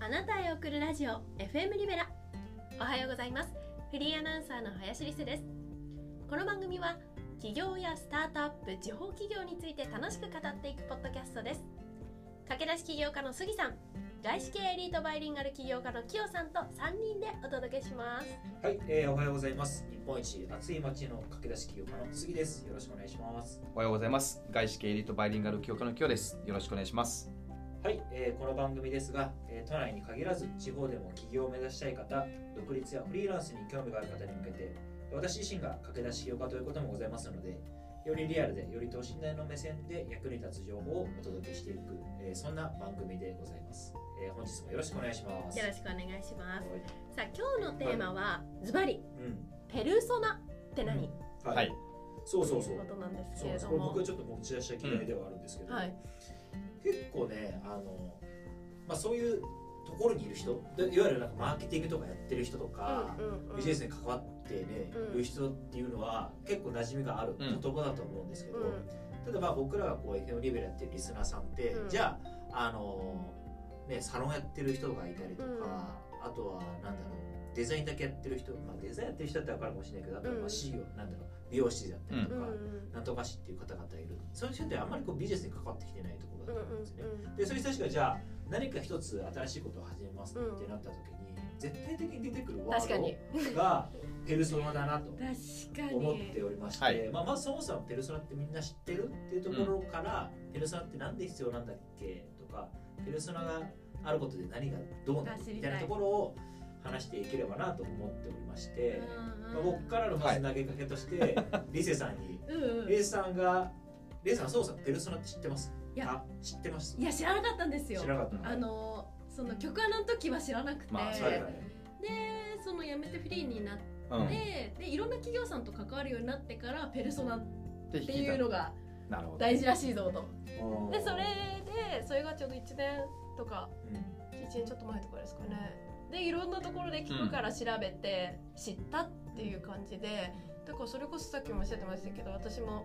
あなたへ送るラジオ FM リベラおはようございますフリーアナウンサーの林理瀬ですこの番組は起業やスタートアップ地方企業について楽しく語っていくポッドキャストです駆け出し起業家の杉さん外資系エリートバイリンガル起業家のキヨさんと3人でお届けしますはい、えー、おはようございます。日本一暑い町の駆け出し企業家の杉です。よろしくお願いします。おはようございます。外資系エリートバイリンガル教科の今日です。よろしくお願いします。はい、えーこの番組ですが、えー都内に限らず地方でも起業を目指したい方、独立やフリーランスに興味がある方に向けて、私自身が駆け出し起業家ということもございますので、よりリアルで、より等身大の目線で役に立つ情報をお届けしていく、えーそんな番組でございます。えー本日もよろしくお願いします。よろしくお願いします。はい。さあ今日のテーマはズバリうん。ペルソナって何、ははい。そうそうそう。という。ことなんですけれど僕はちょっと持ち出した嫌いではあるんですけど、はい結構ねあの、まあ、そういうところにいる人でいわゆるなんかマーケティングとかやってる人とか、うんうんうん。ビジネスに関わってね、うん。いる人っていうのは結構馴染みがある言葉だと思うんですけど、うん。ただまあ僕らがこう FM リベラやってるリスナーさんって、うん。じゃああのねサロンやってる人がいたりとか、あとはなんだろうデザインだけやってる人、まあ、デザインやってる人だったら分かるかもしれないけどあとはまうん。あ CEO、なんだろう美容師だったりとか、うん。うんなんとか師っていう方々いる。そういう人ってあんまりこうビジネスに関わってきてないところうんだと思うんですね、うんでそういう人たちがじゃあ何か一つ新しいことを始めますってなった時に、絶対的に出てくるワ確かに。ードがペルソナだなと確かに。思っておりまして、はい。まあ、まずそもそもペルソナってみんな知ってるっていうところから、ペルソナってなんで必要なんだっけとかペルソナがあることで何がどうなみたいなところを話していければなと思っておりまして、うんまあ、僕からのまず投げかけとして、リセさんにうんうん。レイさんが、レイさん、そうさん、ペルソナって知ってます？いや。あ、知ってます？いや知らなかったんですよ。知らなかったのあのその曲穴の時は知らなくて、まあはいはいはいでその辞めてフリーになって、うん。でいろんな企業さんと関わるようになってからペルソナっってていうのがなるほど。大事らしいぞと。うん。でそれでそれがちょうど1年とかうん。1年ちょっと前とかですかね。でいろんなところで聞くから調べて知ったっていう感じでだからそれこそさっきもおっしゃってましたけど私も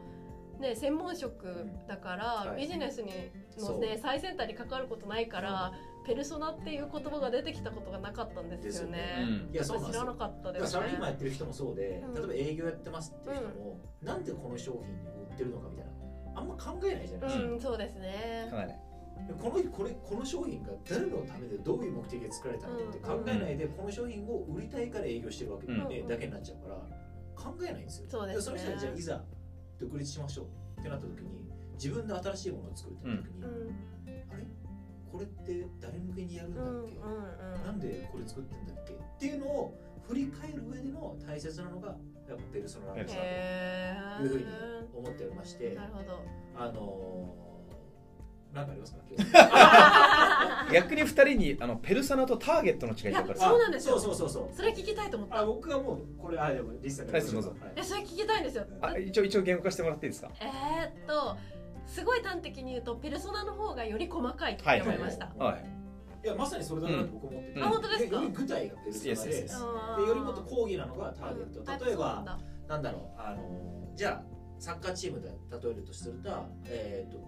ね専門職だから、はい。ビジネスにのね最先端に関わることないからペルソナっていう言葉が出てきたことがなかったんですよですよねね。いや、そうなんですよ。知らなかっただですね。からサラリーマンやってる人もそうで、うん。例えば営業やってますっていう人も、なんでこの商品売ってるのかみたいな、あんま考えないじゃないですか。うんそうですね。かなり。でこのこれこの商品が誰のためでどういう目的で作られたのかって考えないで、この商品を売りたいから営業してるわけで、うん。だけになっちゃうから考えないんですよ。そうですね。その人たちじゃあいざ独立しましょうってなった時に自分で新しいものを作るってなった時に、うん。あれ？これって誰向けにやるんだうんうんっけ、なんでこれ作ってんだっけ？っていうのを振り返る上での大切なのがやっぱペルソナなんだなとへいうふうにー思っておりましてなるほど。あのー、なんかありますか？逆に二人にあのペルソナとターゲットの違いって分かる？そうなんですよ。そうそうそうそう。それ聞きたいと思った。あ僕はもうこれあでもリスさんからはいどうぞ。はいえそれ聞きたいんですよあ一応一応言語化してもらっていいですか？えー、っとすごい端的に言うとペルソナの方がより細かいってはい思いました、はい。いやまさにそれだなと僕思ってて、うん。あ本当ですか？より具体がペルソナででよりもっと講義なのがターゲット、うんあ例えばなんだろうあのーじゃあサッカーチームで例えるとすると,、えーと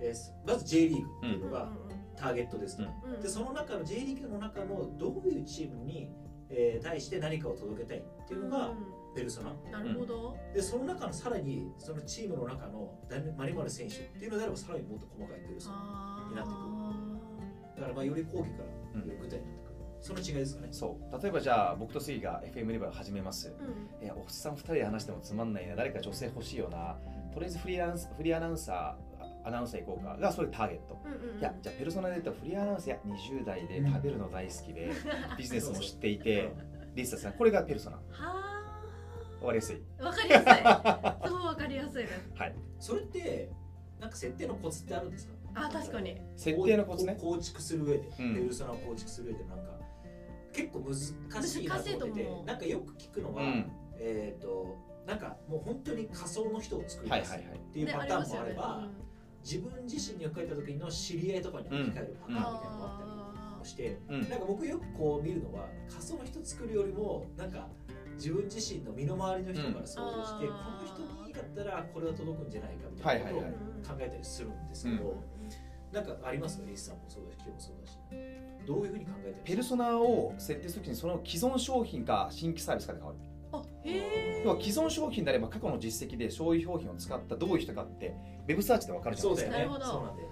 えーまず J リーグっていうのがターゲットですと、うんでその中の J リーグの中のどういうチームに、えー対して何かを届けたいっていうのがペルソナ、うんなるほど、でその中のさらにそのチームの中のマリマル選手っていうのであればさらにもっと細かいペルソナになってくだからまあより講義からより具体になってくる、その違いですかね。そう。例えばじゃあ僕と杉が FM リバー始めます。うん。えおっさん二人で話してもつまんないな。誰か女性欲しいよな。とりあえずフリーランスフリーアナウンサーアナウンサー行こうか。がそれターゲット。うんうんうん。いやじゃあペルソナで言ったらフリーアナウンサーや20代で食べるの大好きで ビジネスも知っていてリスタさんこれがペルソナ。は終わりやすい？あわかりやすい。そうわかりやすいです。はい。それってなんか設定のコツってあるんですか？あ確かに。設定のコツね。構築する上で、うん。ペルソナを構築する上でなんか結構難しいなと思って難しいとて思う。なんかよく聞くのは、うん。えっ、となんかもう本当に仮想の人を作り出すっていうパターンもあれば、ね自分自身に置き換えた時の知り合いとかに置き換えるパターンみたいなのがあったりして、うん。なんか僕よくこう見るのは仮想の人作るよりもなんか自分自身の身の回りの人から想像して、うん。この人にだったらこれは届くんじゃないかみたいなことを考えたりするんですけど、なんかあります？かリスさんもそうだし今日もそうだし。どういうふうに考えてるペルソナを設定するときにその既存商品か新規サービスかで変わる要は既存商品であれば過去の実績でそういう商品を使ったどういう人かってウェブサーチで分かるじゃないうですか。ね。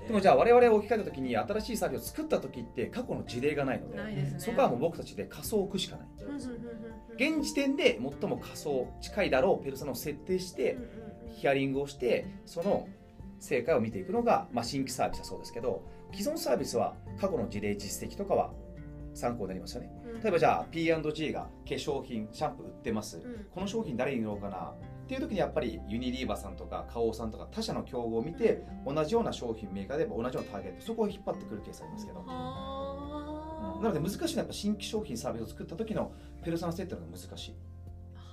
でもじゃあ我々を置き換えた時に新しいサービスを作った時って過去の事例がないのでね。そこはもう僕たちで仮想を置くしかない現時点で最も仮想近いだろうペルソナを設定してヒアリングをしてその成果を見ていくのが、まあ、新規サービスはそうですけど既存サービスは過去の事例実績とかは参考になりますよね。うん。例えばじゃあ P&G が化粧品シャンプー売ってます。うん。この商品誰に売ろうかな？っていう時にやっぱりユニリーバさんとか花王さんとか他社の競合を見て同じような商品メーカーで同じようなターゲットそこを引っ張ってくるケースありますけど。はあ。なので難しいのはやっぱ新規商品サービスを作った時のペルソナ設定が難しい。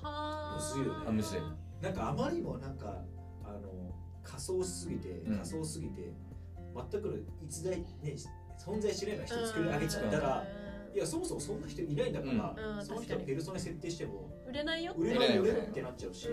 はあ。むずいよね。あむずい。なんかあまりにもなんかあの仮想しすぎてうん。仮想すぎて、全く逸材ね存在しないような人作り上げちゃったら、いやそもそもそんな人いないんだから、うん。うんその人のペルソナ設定しても売れないよ。売れない売れないってなっちゃうし、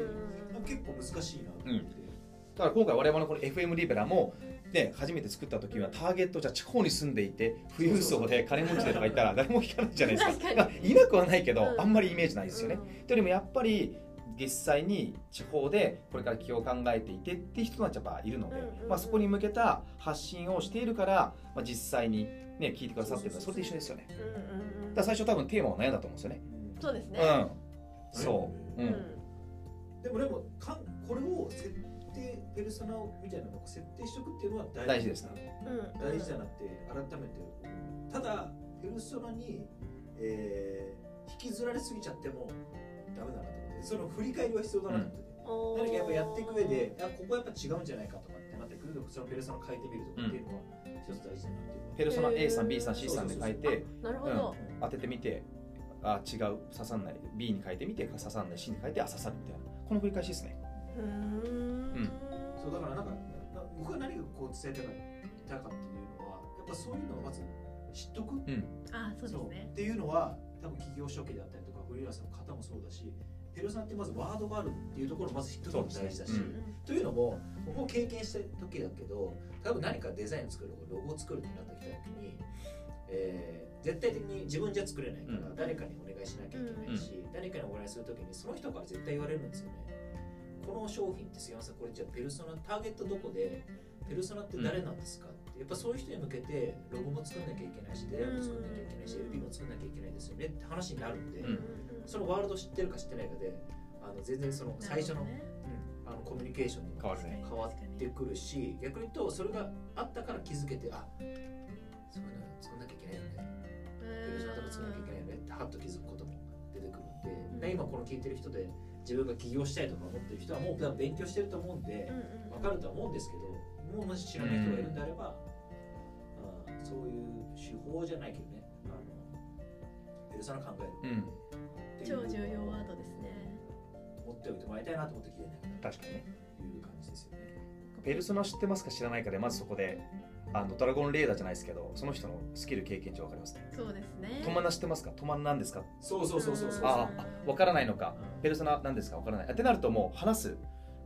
結構難しいなと思って、だから今回我々のこの FM リベラもね、初めて作った時はターゲットじゃあ地方に住んでいて富裕層で金持ちでとか言ったら誰も聞かないじゃないですか。確かに。まあいなくはないけど、うん。あんまりイメージないですよね、うん。というよりもやっぱり実際に地方でこれから起業を考えていてっていう人たちはやっぱいるので、うんうんうん。まあ、そこに向けた発信をしているから、まあ、実際に、ね、聞いてくださってるのはそれと一緒ですよね。うんうんうん。だから最初多分テーマを悩んだと思うんですよね。そうですね。うん。そう、ううん。んでもでもかんこれを設定ペルソナみたいなのを設定しておくっていうのは大大事ですね。うん大事だなって改めてただペルソナに、えー引きずられすぎちゃってもダメだなとその振り返りは必要だなと思ってて、おー何かやっぱやっていく上であここやっぱ違うんじゃないかとかってなってくるとそのペルソナ変えてみるとかっていうのは一つ大事だなっていうのは。ペルソナ A さん B さん C さんで書いてなるほど。当ててみてあ違う刺さんない。B に書いてみて刺さんない C に書いてあ刺さるみたいなこの繰り返しですね。うーん。そうだからなんかな僕が何がこう伝えたかったかっていうのはやっぱそういうのをまず知っとく。あそうですね。っていうのは多分企業初期であったりとかフリーランスの方もそうだしペルソナってまずワードがあるっていうところまず知っとくのが大事だし、そうですね。というのも僕も経験した時だけど多分何かデザイン作るロゴを作るってなってきた時に、えー絶対的に自分じゃ作れないから、うん。誰かにお願いしなきゃいけないし、誰かにお願いする時にその人から絶対言われるんですよね。この商品ってすいませんこれじゃあペルソナターゲットどこでペルソナって誰なんですかってやっぱそういう人に向けてロゴも作んなきゃいけないしデザインも作んなきゃいけないし LP も作んなきゃいけないですよねって話になるんで、うんそのワールド知ってるか知ってないかであの全然その最初の,、うん、あのコミュニケーションにも変わ変わってくるし逆に言うとそれがあったから気づけてあそういうの作んなきゃいけないよね。ペルソナとか作んなきゃいけないよねってハッと気づくことも出てくるんで、うん。で今この聞いてる人で自分が起業したいとか思ってる人はもう多分勉強してると思うんで、うんうんわかるとは思うんですけどもうもし知らない人がいるんであれば、あーそういう手法じゃないけどね。あのペルソナ考える。うんっていう超重要ワードですね。持っておいてもらいたいなと思って聞いて確かにね。という感じですよね。ペルソナ知ってますか知らないかでまずそこであのドラゴンレーダーじゃないですけどその人のスキル経験値分かりますね。そうですね。トマナ知ってますか？トマナ何ですか？そうそうそうそうそう。ああ分からないのか。うん。ペルソナ何ですか？分からない。ってなるともう話す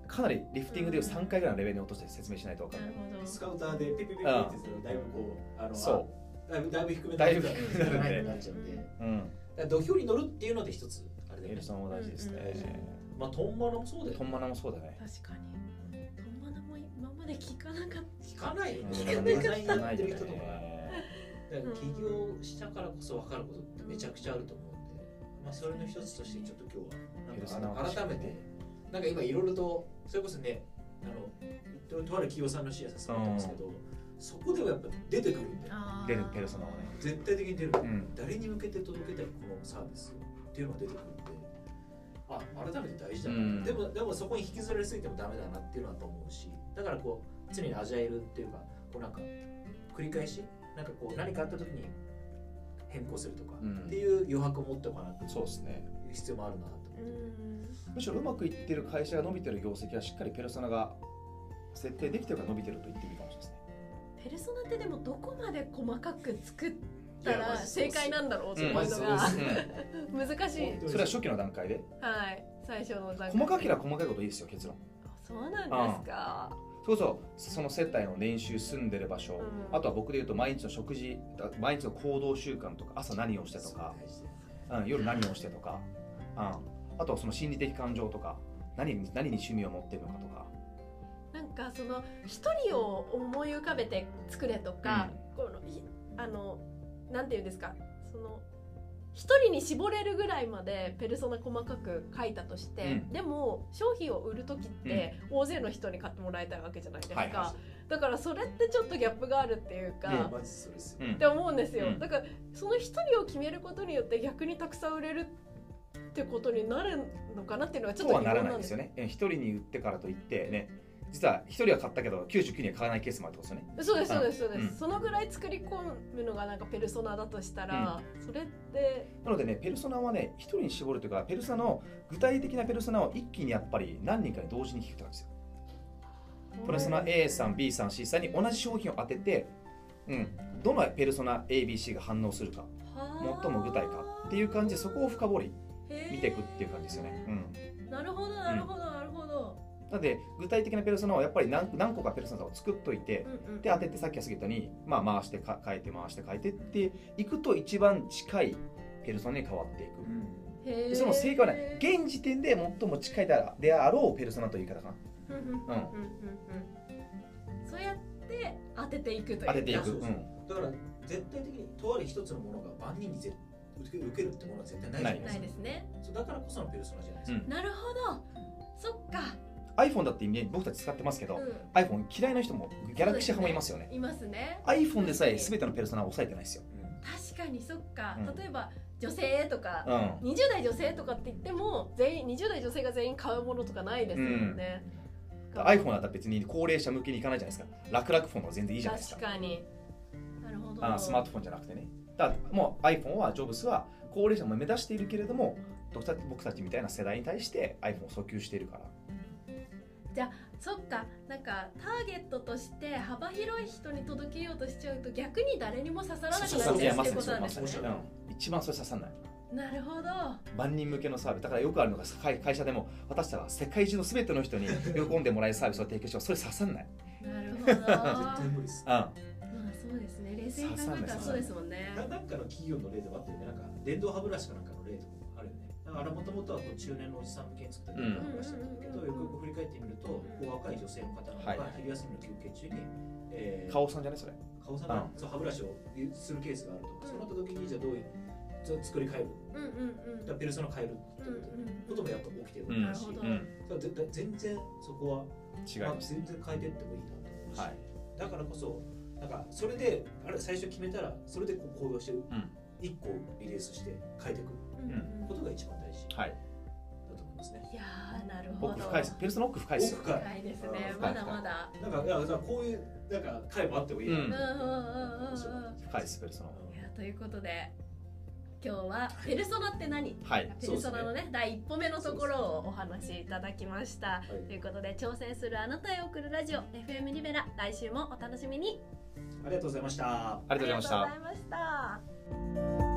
かなりリフティングでいう3回ぐらいのレベルに落として説明しないと分かなんるないほど。スカウターでピピピピってやつだいぶこうあのそあだいぶだいぶ低めだいぶ低低めめない。なっちゃうんかううんら土俵に乗るっていうので一つあれだよね。ペル。ソナも大事ですね。うんまあトンマナもそうだよト。ンマナもそうだね。確かに。トンマナも今まで聞かなかっ聞かないよね。うん。デザインやってる人とか。ねだから起業したからこそ分かることってめちゃくちゃあると思うんで、まあ、それの一つとしてちょっと今日はなんか改めてなんか今いろいろとそれこそねあのととある企業さんのシェアさせてもらったんですけど、そこではやっぱ出てくるんだよ。た出るペルソナをね。絶対的に出る、うん。誰に向けて届けたいこのサービスっていうのが出てくるんで。あ改めて大事だな、うん。でもでもそこに引きずられすぎてもダメだなっていうのはやっぱ思うしだからこう常にアジャイルっていうかこうなんか繰り返しなんかこう何かあった時に変更するとか、うん。っていう余白を持っておかなってそうですね。必要もあるなと思う。って、ん。むしろうまくいってる会社が伸びてる業績はしっかりペルソナが設定できてるから伸びてると言っていいペルソナってでもどこまで細かく作ったら正解なんだろうっていううんのが 難しい。それは初期の段階で？はい。最初の段階細かければ細かいこといいですよ結論。あそうなんですか。それこそその接待の練習住んでる場所、うん。あとは僕で言うと毎日の食事毎日の行動習慣とか朝何をしてとか、うん、夜何をしてとか、うん、あとはその心理的感情とか。何に何に趣味を持ってるのかとかかその一人を思い浮かべて作れとか、このいあのなんていうんですかその一人に絞れるぐらいまでペルソナ細かく書いたとして、うん。でも商品を売る時って大勢の人に買ってもらいたいわけじゃないですか、はいはだからそれってちょっとギャップがあるっていうか、って思うんですよ、うん。だからその一人を決めることによって逆にたくさん売れるってことになるのかなっていうのはちょっと疑問なんですすよね。うん一人に売ってからといってね実は一人は買ったけど99人は買わないケースもあるってことですよね。そうですそうですそうです、うん。そのぐらい作り込むのがなんかペルソナだとしたら、それってなのでねペルソナはね一人に絞るというかペルソナの具体的なペルソナを一気にやっぱり何人かに同時に聞くとかですよ。ペルソナ A さん B さん C さんに同じ商品を当てて、うん、どのペルソナ ABC が反応するか最も具体かっていう感じでそこを深掘り見ていくっていう感じですよね、うん、なるほどなるほどなので具体的なペルソナをやっぱり何何個かペルソナを作っといてうんうん、で当ててさっきは過ぎたように、まあ、回してか変えて回して変えてっていくと一番近いペルソナに変わっていく、うん。でその正解はね現時点で最も近いであであろうペルソナという言い方かな。うんうんうんうんうん。そうやって当てていくというか。当てていく、そうそうう。ん。だから絶対的にとある一つのものが万人にぜ受け受けるってものは絶対ないじゃないでないすかですね。そうだからこそのペルソナじゃないですか、うん。なるほど。そっか、iPhone だってね僕たち使ってますけど、うん。iPhone 嫌いな人もギャラクシー派もいますよね。いますね。iPhone でさえ全てのペルソナを抑えてないですよ、確かにそっか、うん。例えば女性とか、うん、20代女性とかって言っても全員20代女性が全員買うものとかないですよね、iPhone だったら別に高齢者向けにいかないじゃないですか。楽々フォンの方が全然いいじゃないですか。確かに。なるほど。あスマートフォンじゃなくてね。だからもう iPhone はジョブスは高齢者も目指しているけれども僕たち僕たちみたいな世代に対して iPhone を訴求しているからそっか。なんかターゲットとして幅広い人に届けようとしちゃうと逆に誰にも刺さらなくなっちゃうっていうことなんですね。そうそううん一番それ刺さんない。なるほど。万人向けのサービス。だからよくあるのが会会社でも私たちは世界中の全ての人に喜んでもらえるサービスを提供しよう。それ刺さんない、なるほど。絶対ま無理です。うん、あそうですね。冷静に考えたらそうですもんね。ななんかの企業の例でもあってねなんか電動歯ブラシかなんかるよねだからもともとはこう中年のおじさん向けに作った電動歯ブラシだったんだけど、うんよくよく振り返ってみるとこう若い女性の方はい。が昼休みの休憩中に、えー顔さんじゃないそれ。顔さんがそう歯ブラシをするケースがあると、そうなった時にじゃあどういうじゃあ作り変える？うんうんうん。ペルソナ変えるってうんこともやっぱ起きてるうんだし、なるほど。うん。だから全然そこは、まあ違います。全然変えてってもいいなと思うし、はい。だからこそなんかそれであれ最初決めたらそれでこう行動してる、うん。一個リリースして変えていくうんうんうんことが一番大事だはい。と思いますね。いやーなるほど。奥深いです。ペルソナ奥深いです。深いですね。うんまだまだ。なんかいやだからこういうなんか回もあってもいいな、うん。うんうんうん深いですペルソナ。いやということで今日はペルソナって何？はい。ペルソナのね第一歩目のところをお話しいただきました。はい。ということで挑戦するあなたへ送るラジオ FM リベラ来週もお楽しみに。ありがとうございました。ありがとうございました。ありがとうございました